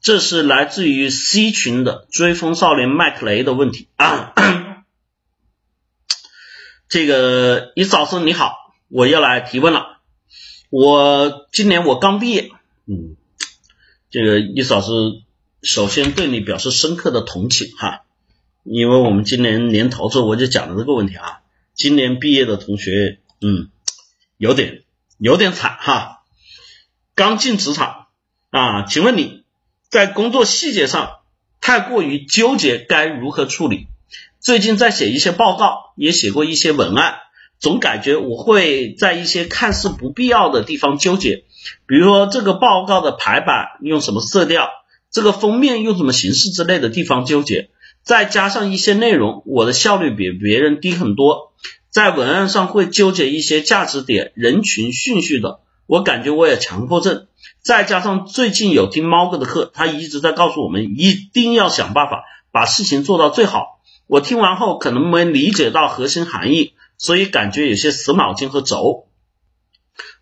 这是来自于 C 群的追风少年麦克雷的问题。啊。这个伊老师你好，我要来提问了。我今年我刚毕业，嗯，这个伊老师首先对你表示深刻的同情哈，因为我们今年年头时候我就讲了这个问题啊，今年毕业的同学，嗯，有点有点惨哈，刚进职场。啊，请问你在工作细节上太过于纠结，该如何处理？最近在写一些报告，也写过一些文案，总感觉我会在一些看似不必要的地方纠结，比如说这个报告的排版用什么色调，这个封面用什么形式之类的地方纠结，再加上一些内容，我的效率比别人低很多，在文案上会纠结一些价值点、人群顺序的，我感觉我有强迫症，再加上最近有听猫哥的课，他一直在告诉我们一定要想办法把事情做到最好。我听完后可能没理解到核心含义，所以感觉有些死脑筋和轴。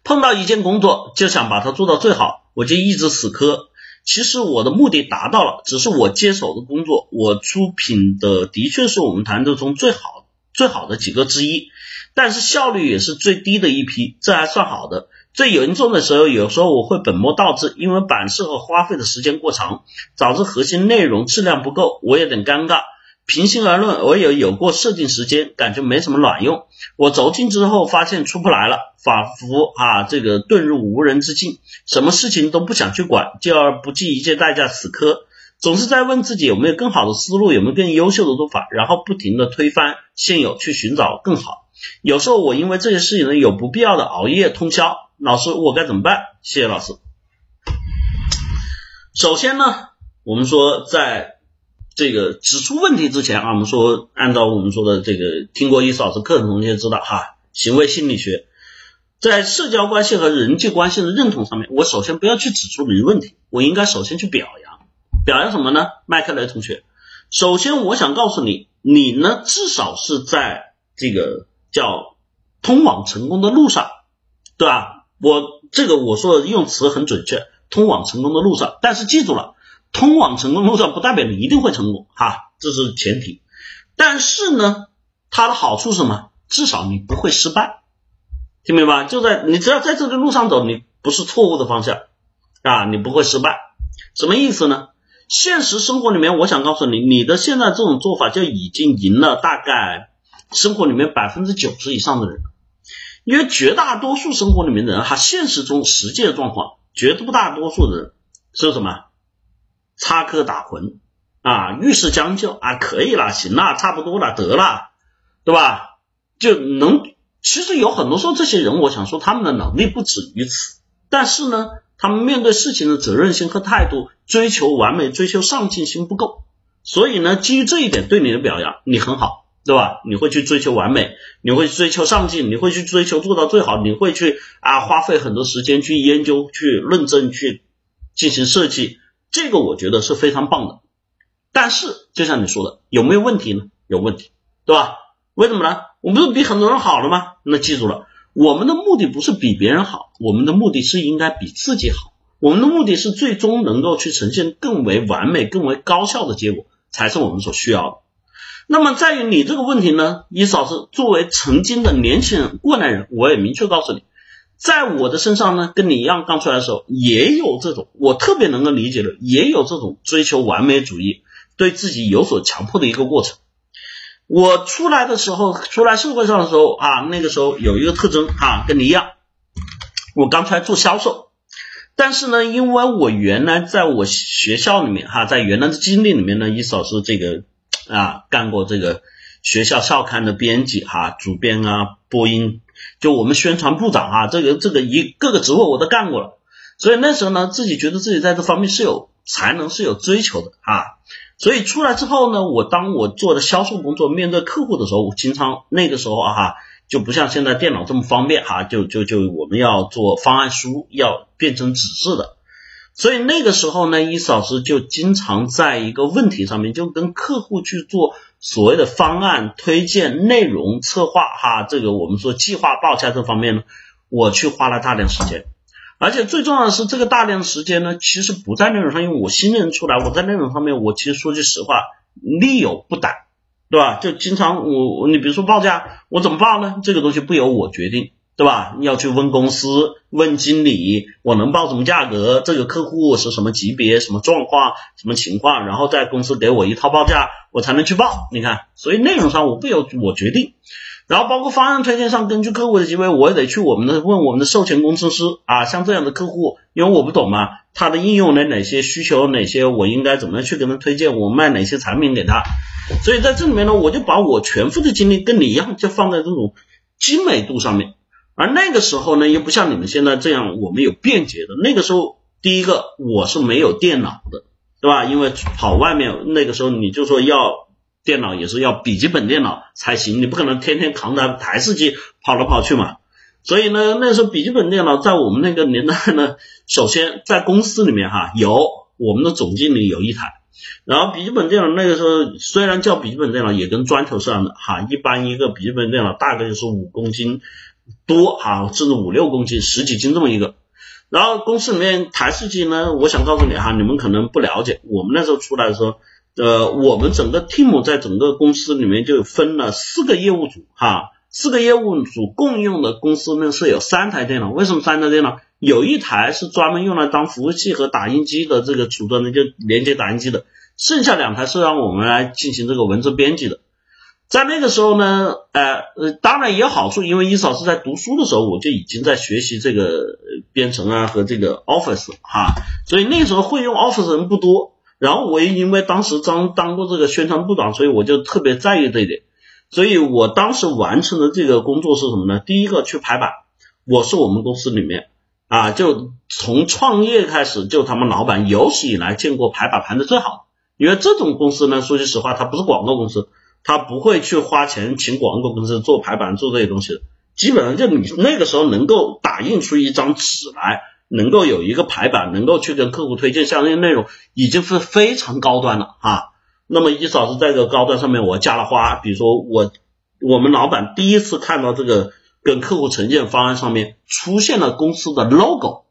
碰到一件工作就想把它做到最好，我就一直死磕。其实我的目的达到了，只是我接手的工作，我出品的的确是我们团队中最好最好的几个之一，但是效率也是最低的一批，这还算好的。最严重的时候，有时候我会本末倒置，因为版式和花费的时间过长，导致核心内容质量不够，我有点尴尬。平心而论，我也有过设定时间，感觉没什么卵用。我走进之后发现出不来了，仿佛啊这个遁入无人之境，什么事情都不想去管，就要不计一切代价死磕，总是在问自己有没有更好的思路，有没有更优秀的做法，然后不停的推翻现有，去寻找更好。有时候我因为这些事情呢，有不必要的熬夜通宵。老师，我该怎么办？谢谢老师。首先呢，我们说在。这个指出问题之前啊，我们说按照我们说的这个听过伊斯老师课程同学知道哈，行为心理学在社交关系和人际关系的认同上面，我首先不要去指出你的问题，我应该首先去表扬，表扬什么呢？麦克雷同学，首先我想告诉你，你呢至少是在这个叫通往成功的路上，对吧？我这个我说的用词很准确，通往成功的路上，但是记住了。通往成功路上不代表你一定会成功哈，这是前提。但是呢，它的好处是什么？至少你不会失败，听明白？就在你只要在这个路上走，你不是错误的方向啊，你不会失败。什么意思呢？现实生活里面，我想告诉你，你的现在这种做法就已经赢了大概生活里面百分之九十以上的人，因为绝大多数生活里面的人哈，现实中实际的状况，绝不大多数的人是什么？插科打诨。啊，遇事将就。啊，可以了，行了，差不多了，得了，对吧？就能，其实有很多时候这些人，我想说他们的能力不止于此，但是呢，他们面对事情的责任心和态度，追求完美、追求上进心不够，所以呢，基于这一点对你的表扬，你很好，对吧？你会去追求完美，你会追求上进，你会去追求做到最好，你会去啊，花费很多时间去研究、去论证、去进行设计。这个我觉得是非常棒的，但是就像你说的，有没有问题呢？有问题，对吧？为什么呢？我们不是比很多人好了吗？那记住了，我们的目的不是比别人好，我们的目的是应该比自己好。我们的目的是最终能够去呈现更为完美、更为高效的结果，才是我们所需要的。那么在于你这个问题呢，伊嫂子作为曾经的年轻人、过来人，我也明确告诉你。在我的身上呢，跟你一样，刚出来的时候也有这种，我特别能够理解的，也有这种追求完美主义，对自己有所强迫的一个过程。我出来的时候，出来社会上的时候啊，那个时候有一个特征啊，跟你一样，我刚出来做销售，但是呢，因为我原来在我学校里面哈，在原来的经历里面呢，一嫂是这个啊，干过这个学校校刊的编辑哈，主编啊，播音。就我们宣传部长啊，这个这个一各个职位我都干过了，所以那时候呢，自己觉得自己在这方面是有才能、是有追求的啊。所以出来之后呢，我当我做的销售工作，面对客户的时候，我经常那个时候啊，就不像现在电脑这么方便哈，就就就我们要做方案书，要变成纸质的。所以那个时候呢，伊思老师就经常在一个问题上面，就跟客户去做。所谓的方案推荐、内容策划，哈，这个我们说计划报价这方面呢，我去花了大量时间。而且最重要的是，这个大量时间呢，其实不在内容上，因为我新人出来，我在内容上面，我其实说句实话，力有不逮，对吧？就经常我你比如说报价，我怎么报呢？这个东西不由我决定。对吧？要去问公司、问经理，我能报什么价格？这个客户是什么级别、什么状况、什么情况？然后在公司给我一套报价，我才能去报。你看，所以内容上我不由我决定。然后包括方案推荐上，根据客户的级别，我也得去我们的问我们的授权工程师啊，像这样的客户，因为我不懂嘛，他的应用的哪些需求，哪些我应该怎么样去跟他推荐，我卖哪些产品给他。所以在这里面呢，我就把我全部的精力跟你一样，就放在这种精美度上面。而那个时候呢，又不像你们现在这样，我们有便捷的。那个时候，第一个我是没有电脑的，对吧？因为跑外面，那个时候你就说要电脑，也是要笔记本电脑才行，你不可能天天扛着台式机跑来跑去嘛。所以呢，那时候笔记本电脑在我们那个年代呢，首先在公司里面哈，有我们的总经理有一台，然后笔记本电脑那个时候虽然叫笔记本电脑，也跟砖头似的哈，一般一个笔记本电脑大概就是五公斤。多啊，甚至五六公斤、十几斤这么一个。然后公司里面台式机呢，我想告诉你哈，你们可能不了解，我们那时候出来的时候，呃，我们整个 team 在整个公司里面就分了四个业务组哈，四个业务组共用的公司呢是有三台电脑。为什么三台电脑？有一台是专门用来当服务器和打印机的这个组装的，就连接打印机的，剩下两台是让我们来进行这个文字编辑的。在那个时候呢，呃呃，当然也有好处，因为伊嫂是在读书的时候，我就已经在学习这个编程啊和这个 Office 哈，所以那时候会用 Office 人不多。然后我也因为当时当当过这个宣传部长，所以我就特别在意这一点。所以我当时完成的这个工作是什么呢？第一个去排版，我是我们公司里面啊，就从创业开始就他们老板有史以来见过排版盘的最好，因为这种公司呢，说句实话，它不是广告公司。他不会去花钱请广告公司做排版做这些东西的，基本上就你那个时候能够打印出一张纸来，能够有一个排版，能够去跟客户推荐相应内容，已经是非常高端了啊。那么一嫂子在这个高端上面我加了花，比如说我我们老板第一次看到这个跟客户呈现方案上面出现了公司的 logo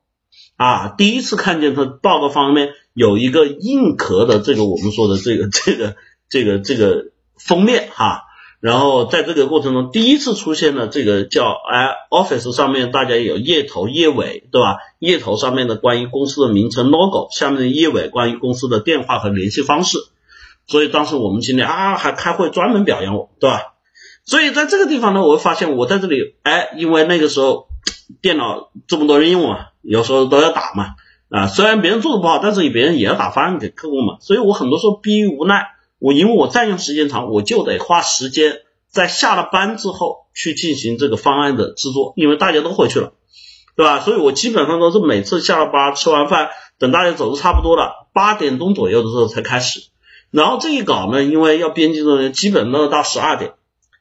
啊，第一次看见他报告方面有一个硬壳的这个我们说的这个这个这个这个。封面哈，然后在这个过程中，第一次出现了这个叫哎，Office 上面大家有页头页尾对吧？页头上面的关于公司的名称 logo，下面的页尾关于公司的电话和联系方式。所以当时我们经理啊还开会专门表扬我，对吧？所以在这个地方呢，我会发现我在这里哎，因为那个时候电脑这么多人用啊，有时候都要打嘛啊，虽然别人做的不好，但是别人也要打方案给客户嘛，所以我很多时候逼于无奈。我因为我占用时间长，我就得花时间在下了班之后去进行这个方案的制作，因为大家都回去了，对吧？所以我基本上都是每次下了班吃完饭，等大家走的差不多了，八点钟左右的时候才开始。然后这一稿呢，因为要编辑的人，基本都到十二点，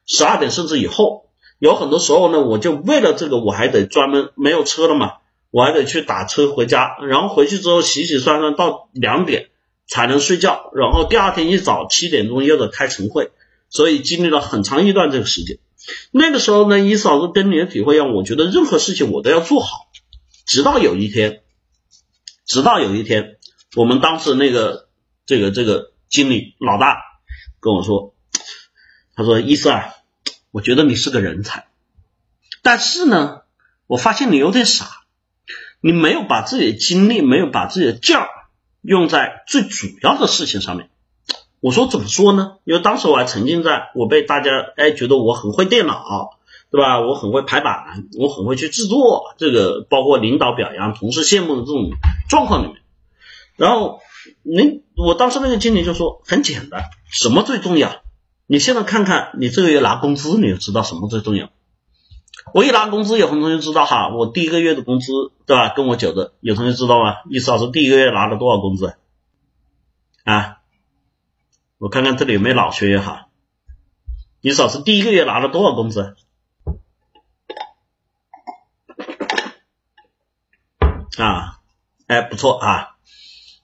十二点甚至以后，有很多时候呢，我就为了这个，我还得专门没有车了嘛，我还得去打车回家，然后回去之后洗洗涮涮到两点。才能睡觉，然后第二天一早七点钟又得开晨会，所以经历了很长一段这个时间。那个时候呢，一嫂子跟你的体会一样，我觉得任何事情我都要做好。直到有一天，直到有一天，我们当时那个这个这个经理老大跟我说，他说：“伊思啊，我觉得你是个人才，但是呢，我发现你有点傻，你没有把自己的精力，没有把自己的劲儿。”用在最主要的事情上面，我说怎么说呢？因为当时我还沉浸在我被大家哎觉得我很会电脑，对吧？我很会排版，我很会去制作，这个包括领导表扬、同事羡慕的这种状况里面。然后您，我当时那个经理就说很简单，什么最重要？你现在看看你这个月拿工资，你就知道什么最重要。我一拿工资，有很多同学知道哈，我第一个月的工资，对吧？跟我久的，有同学知道吗？意思老师第一个月拿了多少工资？啊，我看看这里有没有老学员哈。意思老师第一个月拿了多少工资？啊，哎，不错啊，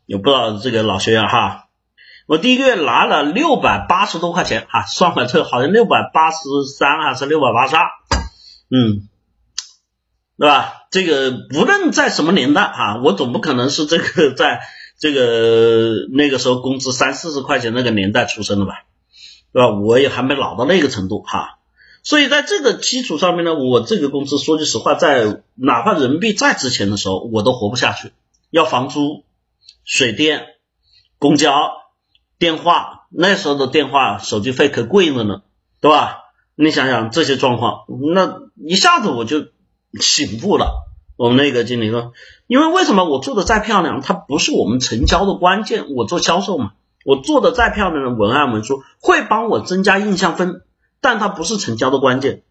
有不少这个老学员哈。我第一个月拿了六百八十多块钱哈，算完这好像六百八十三还是六百八十二。嗯，对吧？这个不论在什么年代啊，我总不可能是这个在这个那个时候工资三四十块钱那个年代出生的吧，对吧？我也还没老到那个程度哈。所以在这个基础上面呢，我这个工资说句实话，在哪怕人民币再值钱的时候，我都活不下去，要房租、水电、公交、电话，那时候的电话、手机费可贵着呢，对吧？你想想这些状况，那一下子我就醒悟了。我们那个经理说，因为为什么我做的再漂亮，它不是我们成交的关键。我做销售嘛，我做的再漂亮的文案文书会帮我增加印象分。但它不是成交的关键，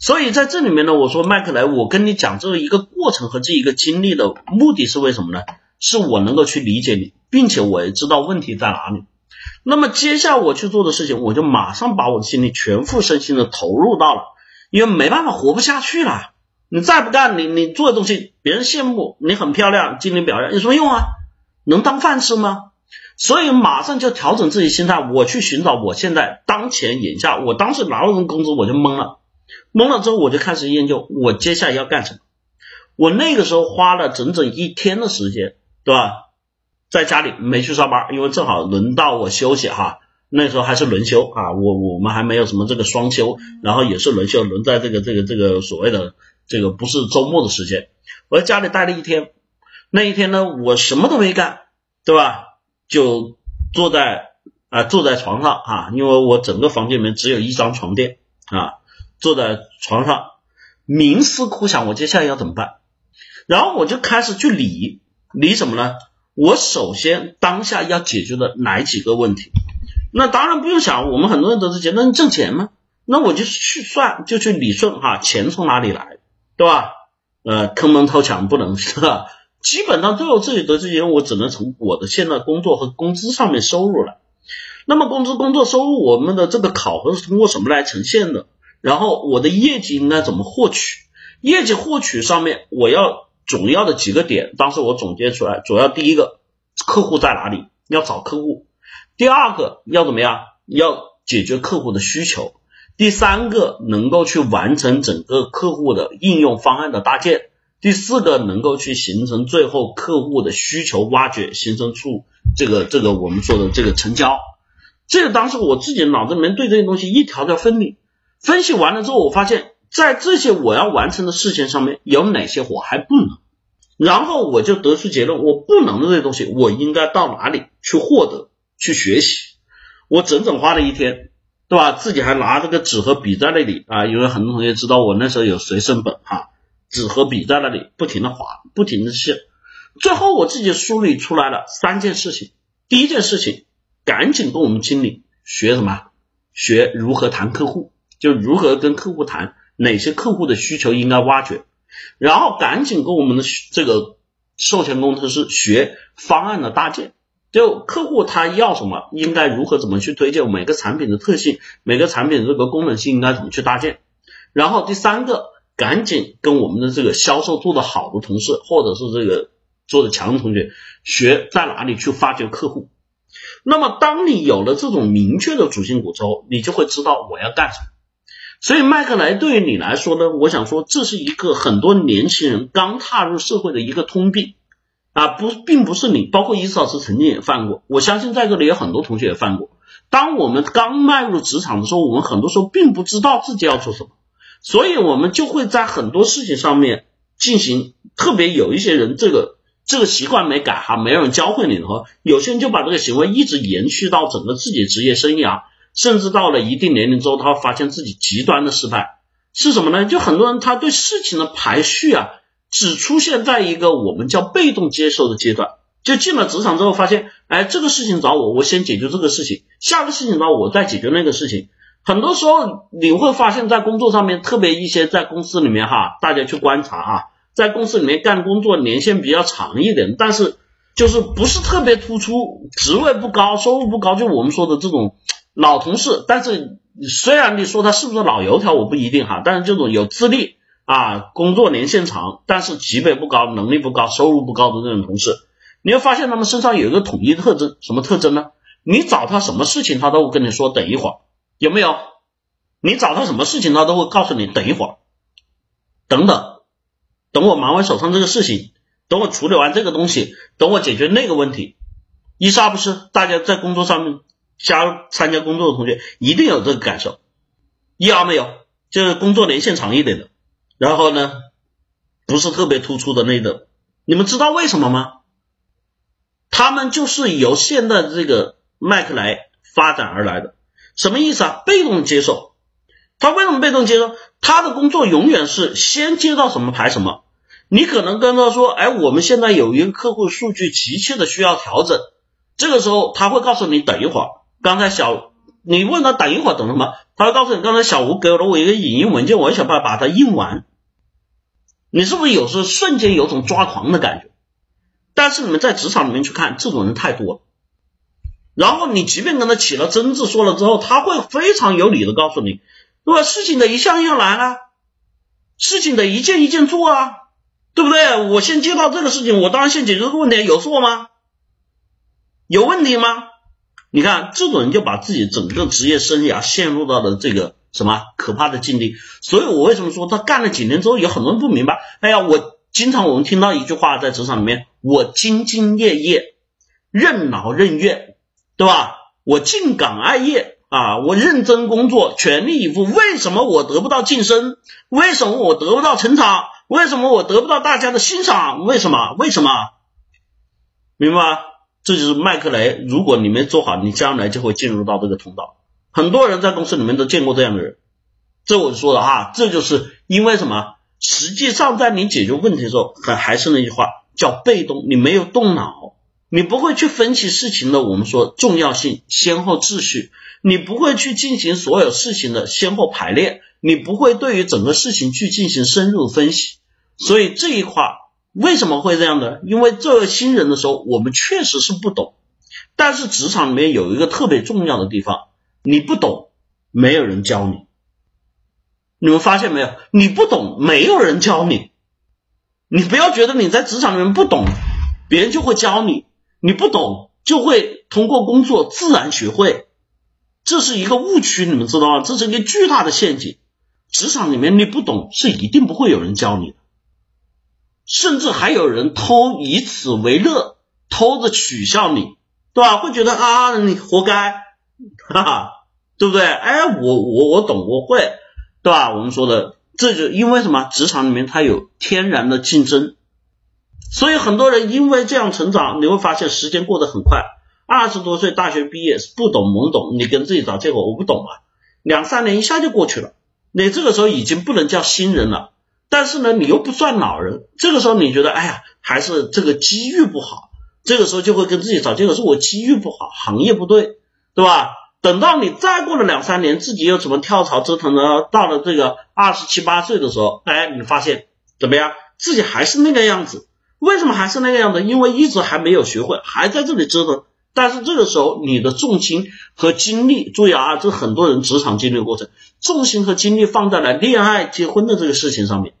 所以在这里面呢，我说麦克莱，我跟你讲这一个过程和这一个经历的目的是为什么呢？是我能够去理解你，并且我也知道问题在哪里。那么接下我去做的事情，我就马上把我的精力全副身心的投入到了，因为没办法活不下去了。你再不干，你你做的东西别人羡慕，你很漂亮，经理表扬有什么用啊？能当饭吃吗？所以马上就调整自己心态，我去寻找我现在当前眼下，我当时拿了份工资我就懵了，懵了之后我就开始研究我接下来要干什么。我那个时候花了整整一天的时间，对吧？在家里没去上班，因为正好轮到我休息哈。那时候还是轮休啊，我我们还没有什么这个双休，然后也是轮休，轮在这个这个这个所谓的这个不是周末的时间。我在家里待了一天，那一天呢，我什么都没干，对吧？就坐在啊坐在床上啊，因为我整个房间里面只有一张床垫啊，坐在床上冥思苦想，我接下来要怎么办？然后我就开始去理理什么呢？我首先当下要解决的哪几个问题？那当然不用想，我们很多人都是觉得挣钱吗？那我就去算，就去理顺哈，钱从哪里来，对吧？呃，坑蒙偷抢不能是吧？基本上最后自己得这些，我只能从我的现在工作和工资上面收入了。那么工资、工作收入，我们的这个考核是通过什么来呈现的？然后我的业绩应该怎么获取？业绩获取上面我要主要的几个点，当时我总结出来，主要第一个客户在哪里？要找客户。第二个要怎么样？要解决客户的需求。第三个能够去完成整个客户的应用方案的搭建。第四个能够去形成最后客户的需求挖掘，形成出这个这个我们说的这个成交。这个当时我自己脑子里面对这些东西一条条分离，分析完了之后，我发现，在这些我要完成的事情上面有哪些我还不能，然后我就得出结论，我不能的这些东西，我应该到哪里去获得、去学习。我整整花了一天，对吧？自己还拿这个纸和笔在那里啊，因为很多同学知道我那时候有随身本哈。纸和笔在那里不停的划，不停的写，最后我自己梳理出来了三件事情。第一件事情，赶紧跟我们经理学什么？学如何谈客户，就如何跟客户谈，哪些客户的需求应该挖掘。然后赶紧跟我们的这个售前工程师学方案的搭建，就客户他要什么，应该如何怎么去推荐每个产品的特性，每个产品的这个功能性应该怎么去搭建。然后第三个。赶紧跟我们的这个销售做得好的同事，或者是这个做的强的同学学在哪里去发掘客户。那么，当你有了这种明确的主心骨之后，你就会知道我要干什么。所以，麦克莱对于你来说呢，我想说这是一个很多年轻人刚踏入社会的一个通病啊，不，并不是你，包括伊斯老师曾经也犯过，我相信在这里有很多同学也犯过。当我们刚迈入职场的时候，我们很多时候并不知道自己要做什么。所以，我们就会在很多事情上面进行特别有一些人，这个这个习惯没改哈，没有人教会你的话，有些人就把这个行为一直延续到整个自己职业生涯，甚至到了一定年龄之后，他发现自己极端的失败是什么呢？就很多人他对事情的排序啊，只出现在一个我们叫被动接受的阶段，就进了职场之后发现，哎，这个事情找我，我先解决这个事情，下个事情找我再解决那个事情。很多时候你会发现在工作上面，特别一些在公司里面哈，大家去观察哈，在公司里面干工作年限比较长一点，但是就是不是特别突出，职位不高，收入不高，就我们说的这种老同事。但是虽然你说他是不是老油条，我不一定哈，但是这种有资历啊，工作年限长，但是级别不高，能力不高，收入不高的这种同事，你会发现他们身上有一个统一特征，什么特征呢？你找他什么事情，他都会跟你说等一会儿。有没有？你找他什么事情，他都会告诉你等一会儿，等等，等我忙完手上这个事情，等我处理完这个东西，等我解决那个问题，一杀不是？大家在工作上面加参加工作的同学一定有这个感受，一二没有，就是工作年限长一点的，然后呢，不是特别突出的那个，你们知道为什么吗？他们就是由现在这个麦克莱发展而来的，什么意思啊？被动接受。他为什么被动接受？他的工作永远是先接到什么排什么。你可能跟他说，哎，我们现在有一个客户数据急切的需要调整，这个时候他会告诉你等一会儿。刚才小，你问他等一会儿等什么？他会告诉你，刚才小吴给了我一个影音文件，我想办法把它印完。你是不是有时候瞬间有种抓狂的感觉？但是你们在职场里面去看，这种人太多了。然后你即便跟他起了争执，说了之后，他会非常有理的告诉你。对吧？事情得一项一项来啊，事情得一件一件做啊，对不对？我先接到这个事情，我当然先解决这个问题，有错吗？有问题吗？你看这种人就把自己整个职业生涯陷入到了这个什么可怕的境地。所以我为什么说他干了几年之后，有很多人不明白？哎呀，我经常我们听到一句话在职场里面，我兢兢业业，任劳任怨，对吧？我敬岗爱业。啊，我认真工作，全力以赴。为什么我得不到晋升？为什么我得不到成长？为什么我得不到大家的欣赏？为什么？为什么？明白吗？这就是麦克雷。如果你没做好，你将来就会进入到这个通道。很多人在公司里面都见过这样的人。这我说的哈，这就是因为什么？实际上，在你解决问题的时候，还还是那句话，叫被动，你没有动脑。你不会去分析事情的，我们说重要性、先后秩序，你不会去进行所有事情的先后排列，你不会对于整个事情去进行深入分析。所以这一块为什么会这样的？因为作为新人的时候，我们确实是不懂。但是职场里面有一个特别重要的地方，你不懂，没有人教你。你们发现没有？你不懂，没有人教你。你不要觉得你在职场里面不懂，别人就会教你。你不懂就会通过工作自然学会，这是一个误区，你们知道吗？这是一个巨大的陷阱。职场里面你不懂是一定不会有人教你的，甚至还有人偷以此为乐，偷着取笑你，对吧？会觉得啊你活该，哈哈，对不对？哎，我我我懂，我会，对吧？我们说的这就因为什么？职场里面它有天然的竞争。所以很多人因为这样成长，你会发现时间过得很快。二十多岁大学毕业不懂懵懂，你跟自己找借口，我不懂啊。两三年一下就过去了，你这个时候已经不能叫新人了。但是呢，你又不算老人，这个时候你觉得，哎呀，还是这个机遇不好。这个时候就会跟自己找借口，说我机遇不好，行业不对，对吧？等到你再过了两三年，自己又怎么跳槽折腾呢？到了这个二十七八岁的时候，哎，你发现怎么样？自己还是那个样子。为什么还是那个样子？因为一直还没有学会，还在这里折腾。但是这个时候，你的重心和精力，注意啊，这很多人职场经历的过程，重心和精力放在了恋爱、结婚的这个事情上面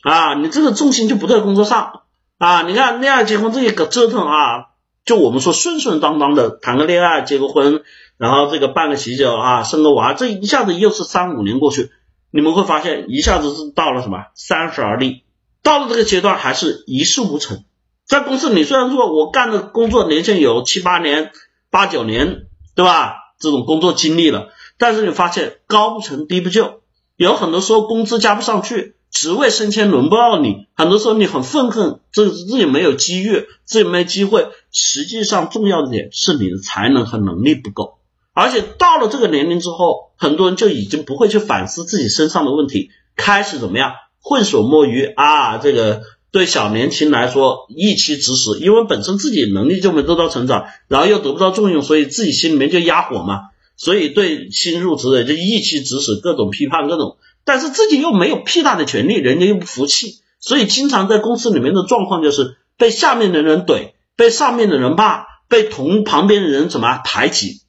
啊，你这个重心就不在工作上啊。你看恋爱、结婚这一个折腾啊，就我们说顺顺当当的谈个恋爱、结个婚，然后这个办个喜酒啊，生个娃，这一下子又是三五年过去，你们会发现一下子是到了什么三十而立。到了这个阶段还是一事无成，在公司里虽然说我干的工作年限有七八年、八九年，对吧？这种工作经历了，但是你发现高不成低不就，有很多时候工资加不上去，职位升迁轮不到你，很多时候你很愤恨，这自己没有机遇，自己没机会。实际上重要的点是你的才能和能力不够，而且到了这个年龄之后，很多人就已经不会去反思自己身上的问题，开始怎么样？混水摸鱼啊，这个对小年轻来说一期指使，因为本身自己能力就没得到成长，然后又得不到重用，所以自己心里面就压火嘛，所以对新入职的就一期指使，各种批判各种，但是自己又没有屁大的权利，人家又不服气，所以经常在公司里面的状况就是被下面的人怼，被上面的人骂，被同旁边的人怎么排挤，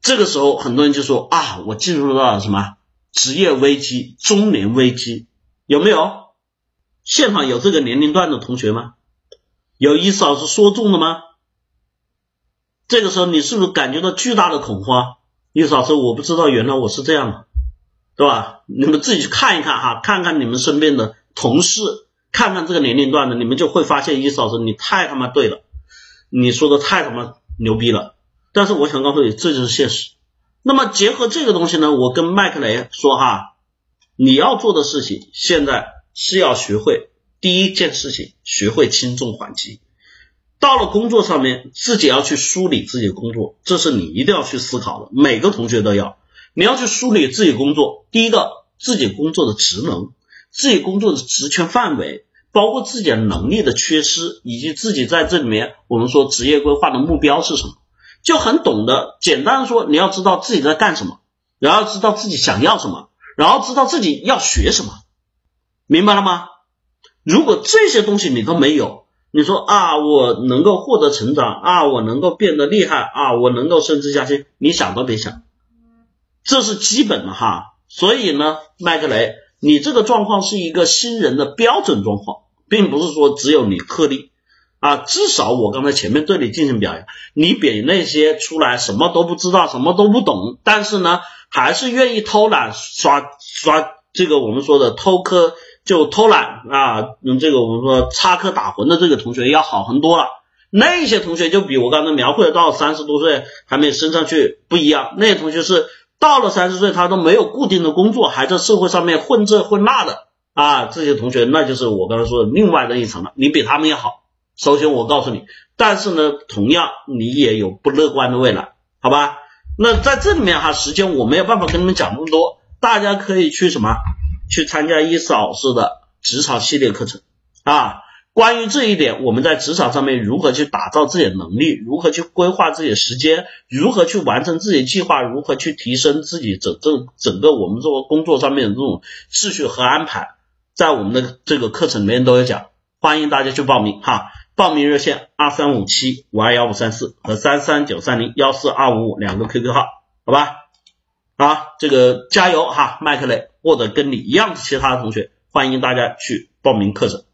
这个时候很多人就说啊，我进入到了什么职业危机、中年危机。有没有？现场有这个年龄段的同学吗？有意思老师说中了吗？这个时候你是不是感觉到巨大的恐慌？意思老师我不知道，原来我是这样的，对吧？你们自己去看一看哈，看看你们身边的同事看看这个年龄段的，你们就会发现，伊思老师你太他妈对了，你说的太他妈牛逼了。但是我想告诉你，这就是现实。那么结合这个东西呢，我跟麦克雷说哈，你要做的事情现在是要学会第一件事情，学会轻重缓急。到了工作上面，自己要去梳理自己的工作，这是你一定要去思考的。每个同学都要，你要去梳理自己工作。第一个，自己工作的职能，自己工作的职权范围，包括自己的能力的缺失，以及自己在这里面我们说职业规划的目标是什么。就很懂得，简单的说，你要知道自己在干什么，然后知道自己想要什么，然后知道自己要学什么，明白了吗？如果这些东西你都没有，你说啊，我能够获得成长啊，我能够变得厉害啊，我能够升职加薪，你想都别想，这是基本的哈。所以呢，麦克雷，你这个状况是一个新人的标准状况，并不是说只有你特例。啊，至少我刚才前面对你进行表扬，你比那些出来什么都不知道、什么都不懂，但是呢，还是愿意偷懒刷刷这个我们说的偷科就偷懒啊，用，这个我们说插科打诨的这个同学要好很多了。那些同学就比我刚才描绘的到三十多岁还没升上去不一样，那些同学是到了三十岁他都没有固定的工作，还在社会上面混这混那的啊，这些同学那就是我刚才说的另外的一层了，你比他们要好。首先我告诉你，但是呢，同样你也有不乐观的未来，好吧？那在这里面哈，时间我没有办法跟你们讲那么多，大家可以去什么？去参加伊思老师的职场系列课程啊。关于这一点，我们在职场上面如何去打造自己的能力，如何去规划自己的时间，如何去完成自己的计划，如何去提升自己整整整个我们这个工作上面的这种秩序和安排，在我们的这个课程里面都有讲，欢迎大家去报名哈。报名热线二三五七五二幺五三四和三三九三零幺四二五五两个 QQ 号，好吧？啊，这个加油哈，麦克雷，或者跟你一样其他的同学，欢迎大家去报名课程。